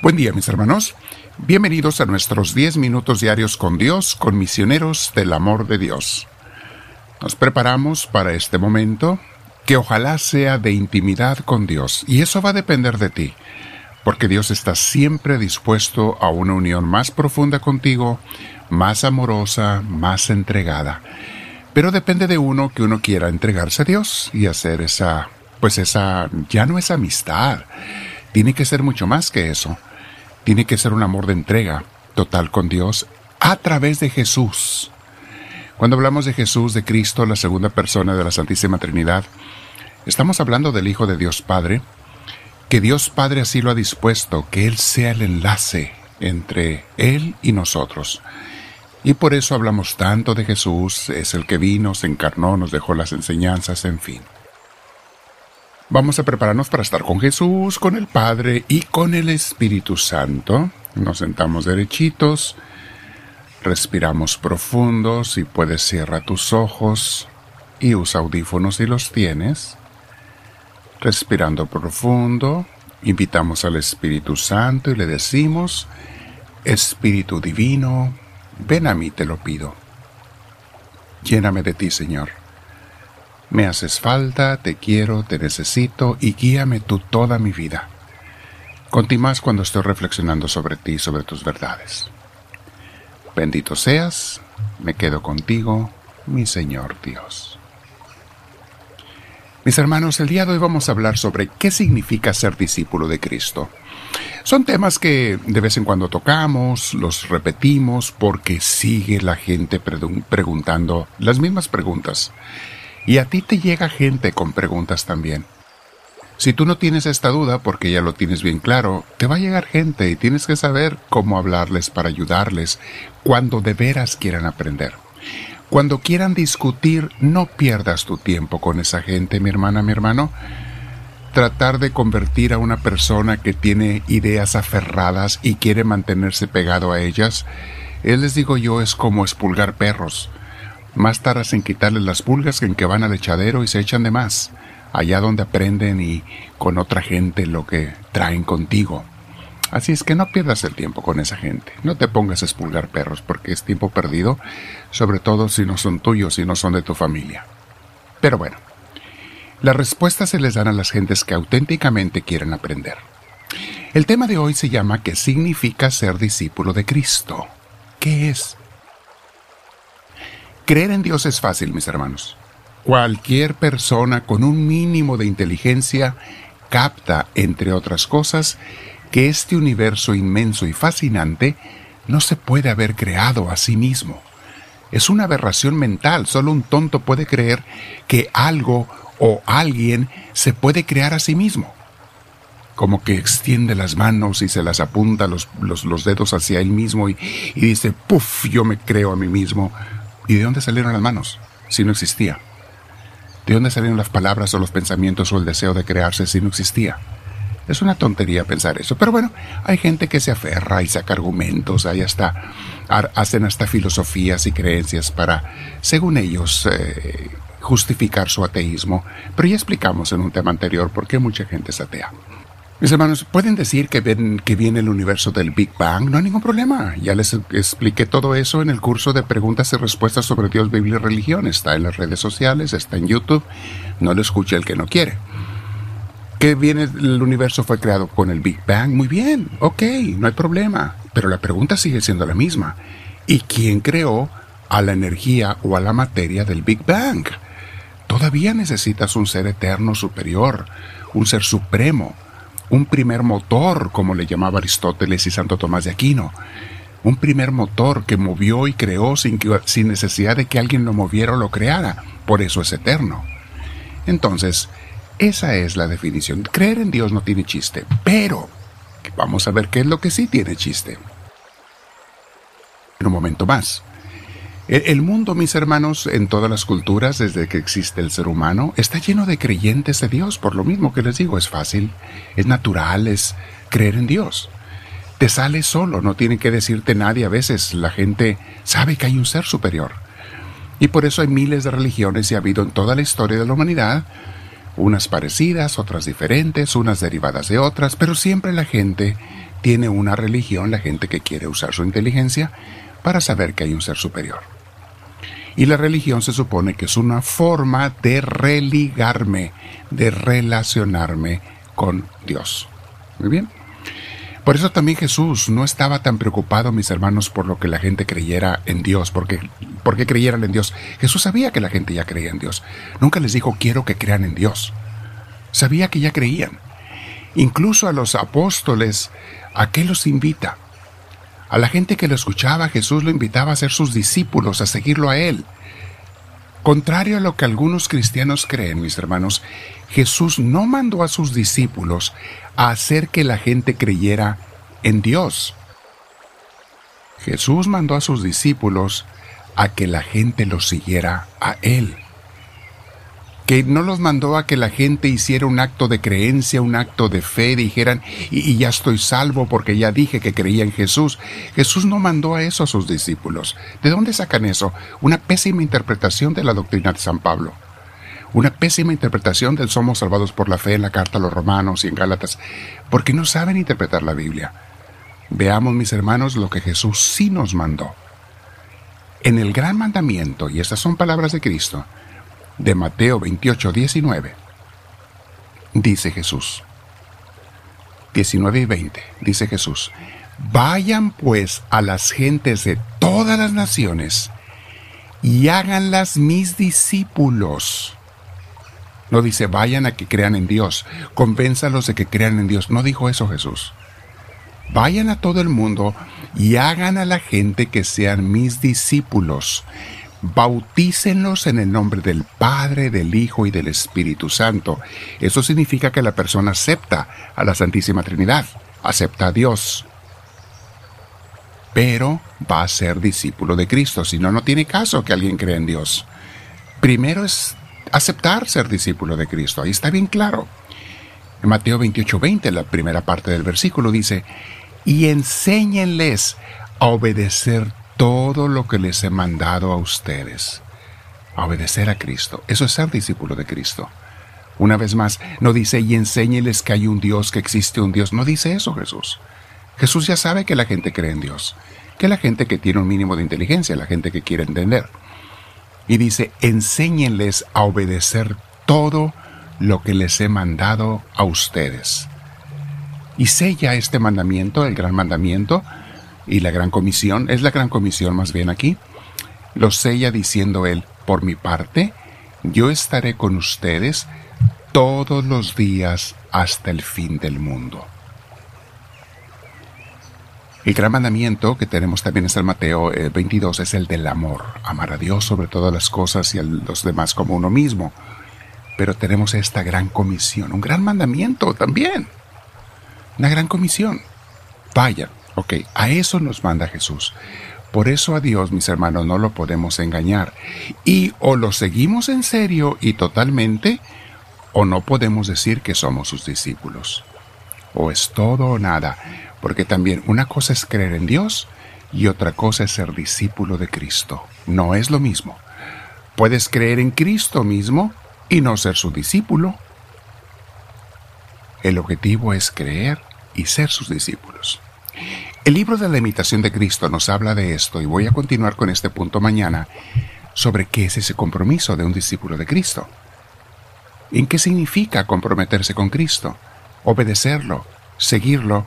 Buen día mis hermanos. Bienvenidos a nuestros 10 minutos diarios con Dios, con misioneros del amor de Dios. Nos preparamos para este momento que ojalá sea de intimidad con Dios y eso va a depender de ti, porque Dios está siempre dispuesto a una unión más profunda contigo, más amorosa, más entregada. Pero depende de uno que uno quiera entregarse a Dios y hacer esa, pues esa, ya no es amistad, tiene que ser mucho más que eso tiene que ser un amor de entrega total con Dios a través de Jesús. Cuando hablamos de Jesús, de Cristo, la segunda persona de la Santísima Trinidad, estamos hablando del Hijo de Dios Padre, que Dios Padre así lo ha dispuesto, que Él sea el enlace entre Él y nosotros. Y por eso hablamos tanto de Jesús, es el que vino, se encarnó, nos dejó las enseñanzas, en fin. Vamos a prepararnos para estar con Jesús, con el Padre y con el Espíritu Santo. Nos sentamos derechitos, respiramos profundo, si puedes cierra tus ojos y usa audífonos si los tienes. Respirando profundo, invitamos al Espíritu Santo y le decimos, Espíritu Divino, ven a mí te lo pido. Lléname de ti, Señor me haces falta, te quiero, te necesito y guíame tú toda mi vida. más cuando estoy reflexionando sobre ti y sobre tus verdades. Bendito seas, me quedo contigo, mi Señor Dios. Mis hermanos, el día de hoy vamos a hablar sobre qué significa ser discípulo de Cristo. Son temas que de vez en cuando tocamos, los repetimos porque sigue la gente preguntando las mismas preguntas. Y a ti te llega gente con preguntas también. Si tú no tienes esta duda, porque ya lo tienes bien claro, te va a llegar gente y tienes que saber cómo hablarles para ayudarles cuando de veras quieran aprender. Cuando quieran discutir, no pierdas tu tiempo con esa gente, mi hermana, mi hermano. Tratar de convertir a una persona que tiene ideas aferradas y quiere mantenerse pegado a ellas, él les digo yo es como expulgar perros. Más tardas en quitarles las pulgas que en que van al echadero y se echan de más, allá donde aprenden y con otra gente lo que traen contigo. Así es que no pierdas el tiempo con esa gente. No te pongas a expulgar perros porque es tiempo perdido, sobre todo si no son tuyos y no son de tu familia. Pero bueno, las respuestas se les dan a las gentes que auténticamente quieren aprender. El tema de hoy se llama ¿Qué significa ser discípulo de Cristo? ¿Qué es? Creer en Dios es fácil, mis hermanos. Cualquier persona con un mínimo de inteligencia capta, entre otras cosas, que este universo inmenso y fascinante no se puede haber creado a sí mismo. Es una aberración mental, solo un tonto puede creer que algo o alguien se puede crear a sí mismo. Como que extiende las manos y se las apunta los, los, dedos hacia él mismo y, y dice, puff, yo me creo a mí mismo. ¿Y de dónde salieron las manos si no existía? ¿De dónde salieron las palabras o los pensamientos o el deseo de crearse si no existía? Es una tontería pensar eso, pero bueno, hay gente que se aferra y saca argumentos, ahí hasta hacen hasta filosofías y creencias para, según ellos, eh, justificar su ateísmo. Pero ya explicamos en un tema anterior por qué mucha gente es atea. Mis hermanos, pueden decir que ven que viene el universo del Big Bang, no hay ningún problema. Ya les expliqué todo eso en el curso de preguntas y respuestas sobre Dios, Biblia y religión. Está en las redes sociales, está en YouTube. No lo escuche el que no quiere. Que viene el universo fue creado con el Big Bang, muy bien, ok, no hay problema. Pero la pregunta sigue siendo la misma. ¿Y quién creó a la energía o a la materia del Big Bang? Todavía necesitas un ser eterno superior, un ser supremo un primer motor, como le llamaba Aristóteles y Santo Tomás de Aquino. Un primer motor que movió y creó sin, sin necesidad de que alguien lo moviera o lo creara. Por eso es eterno. Entonces, esa es la definición. Creer en Dios no tiene chiste, pero vamos a ver qué es lo que sí tiene chiste. En un momento más. El mundo, mis hermanos, en todas las culturas, desde que existe el ser humano, está lleno de creyentes de Dios. Por lo mismo que les digo, es fácil, es natural, es creer en Dios. Te sale solo, no tiene que decirte nadie. A veces la gente sabe que hay un ser superior. Y por eso hay miles de religiones y ha habido en toda la historia de la humanidad, unas parecidas, otras diferentes, unas derivadas de otras, pero siempre la gente tiene una religión la gente que quiere usar su inteligencia para saber que hay un ser superior. Y la religión se supone que es una forma de religarme, de relacionarme con Dios. Muy bien. Por eso también Jesús no estaba tan preocupado, mis hermanos, por lo que la gente creyera en Dios, porque, porque creyeran en Dios. Jesús sabía que la gente ya creía en Dios. Nunca les dijo quiero que crean en Dios. Sabía que ya creían. Incluso a los apóstoles, ¿a qué los invita? A la gente que lo escuchaba, Jesús lo invitaba a ser sus discípulos, a seguirlo a Él. Contrario a lo que algunos cristianos creen, mis hermanos, Jesús no mandó a sus discípulos a hacer que la gente creyera en Dios. Jesús mandó a sus discípulos a que la gente los siguiera a Él que no los mandó a que la gente hiciera un acto de creencia, un acto de fe, dijeran, y, ya estoy salvo porque ya dije que creía en Jesús. Jesús no mandó a eso a sus discípulos. ¿De dónde sacan eso? Una pésima interpretación de la doctrina de San Pablo. Una pésima interpretación del somos salvados por la fe en la carta a los romanos y en Gálatas, porque no saben interpretar la Biblia. Veamos, mis hermanos, lo que Jesús sí nos mandó. En el gran mandamiento, y estas son palabras de Cristo, de Mateo 28, 19, dice Jesús. 19 y 20, dice Jesús. Vayan pues a las gentes de todas las naciones y háganlas mis discípulos. No dice vayan a que crean en Dios, convénzalos de que crean en Dios. No dijo eso Jesús. Vayan a todo el mundo y hagan a la gente que sean mis discípulos bautícenlos en el nombre del Padre, del Hijo y del Espíritu Santo. Eso significa que la persona acepta a la Santísima Trinidad, acepta a Dios. Pero va a ser discípulo de Cristo, si no, no tiene caso que alguien crea en Dios. Primero es aceptar ser discípulo de Cristo, ahí está bien claro. En Mateo 28:20, la primera parte del versículo dice, y enséñenles a obedecer todo lo que les he mandado a ustedes. A obedecer a Cristo. Eso es ser discípulo de Cristo. Una vez más, no dice y enséñeles que hay un Dios, que existe un Dios. No dice eso Jesús. Jesús ya sabe que la gente cree en Dios, que la gente que tiene un mínimo de inteligencia, la gente que quiere entender. Y dice, enséñenles a obedecer todo lo que les he mandado a ustedes. Y sella este mandamiento, el gran mandamiento, y la gran comisión, es la gran comisión más bien aquí, lo sella diciendo él, por mi parte, yo estaré con ustedes todos los días hasta el fin del mundo. El gran mandamiento que tenemos también en San Mateo 22 eh, es el del amor, amar a Dios sobre todas las cosas y a los demás como uno mismo. Pero tenemos esta gran comisión, un gran mandamiento también, una gran comisión. Vaya, Ok, a eso nos manda Jesús. Por eso a Dios, mis hermanos, no lo podemos engañar. Y o lo seguimos en serio y totalmente, o no podemos decir que somos sus discípulos. O es todo o nada, porque también una cosa es creer en Dios y otra cosa es ser discípulo de Cristo. No es lo mismo. Puedes creer en Cristo mismo y no ser su discípulo. El objetivo es creer y ser sus discípulos. El libro de la imitación de Cristo nos habla de esto y voy a continuar con este punto mañana sobre qué es ese compromiso de un discípulo de Cristo. ¿En qué significa comprometerse con Cristo? Obedecerlo, seguirlo,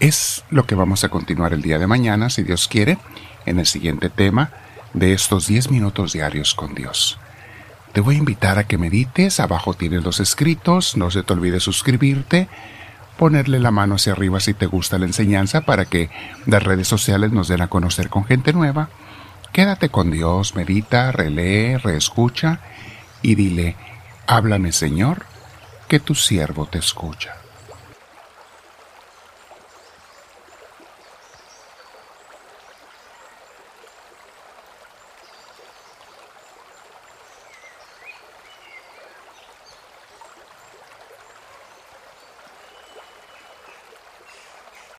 es lo que vamos a continuar el día de mañana, si Dios quiere, en el siguiente tema de estos 10 minutos diarios con Dios. Te voy a invitar a que medites, abajo tienes los escritos, no se te olvide suscribirte, ponerle la mano hacia arriba si te gusta la enseñanza para que las redes sociales nos den a conocer con gente nueva. Quédate con Dios, medita, relee, reescucha y dile, háblame Señor, que tu siervo te escucha.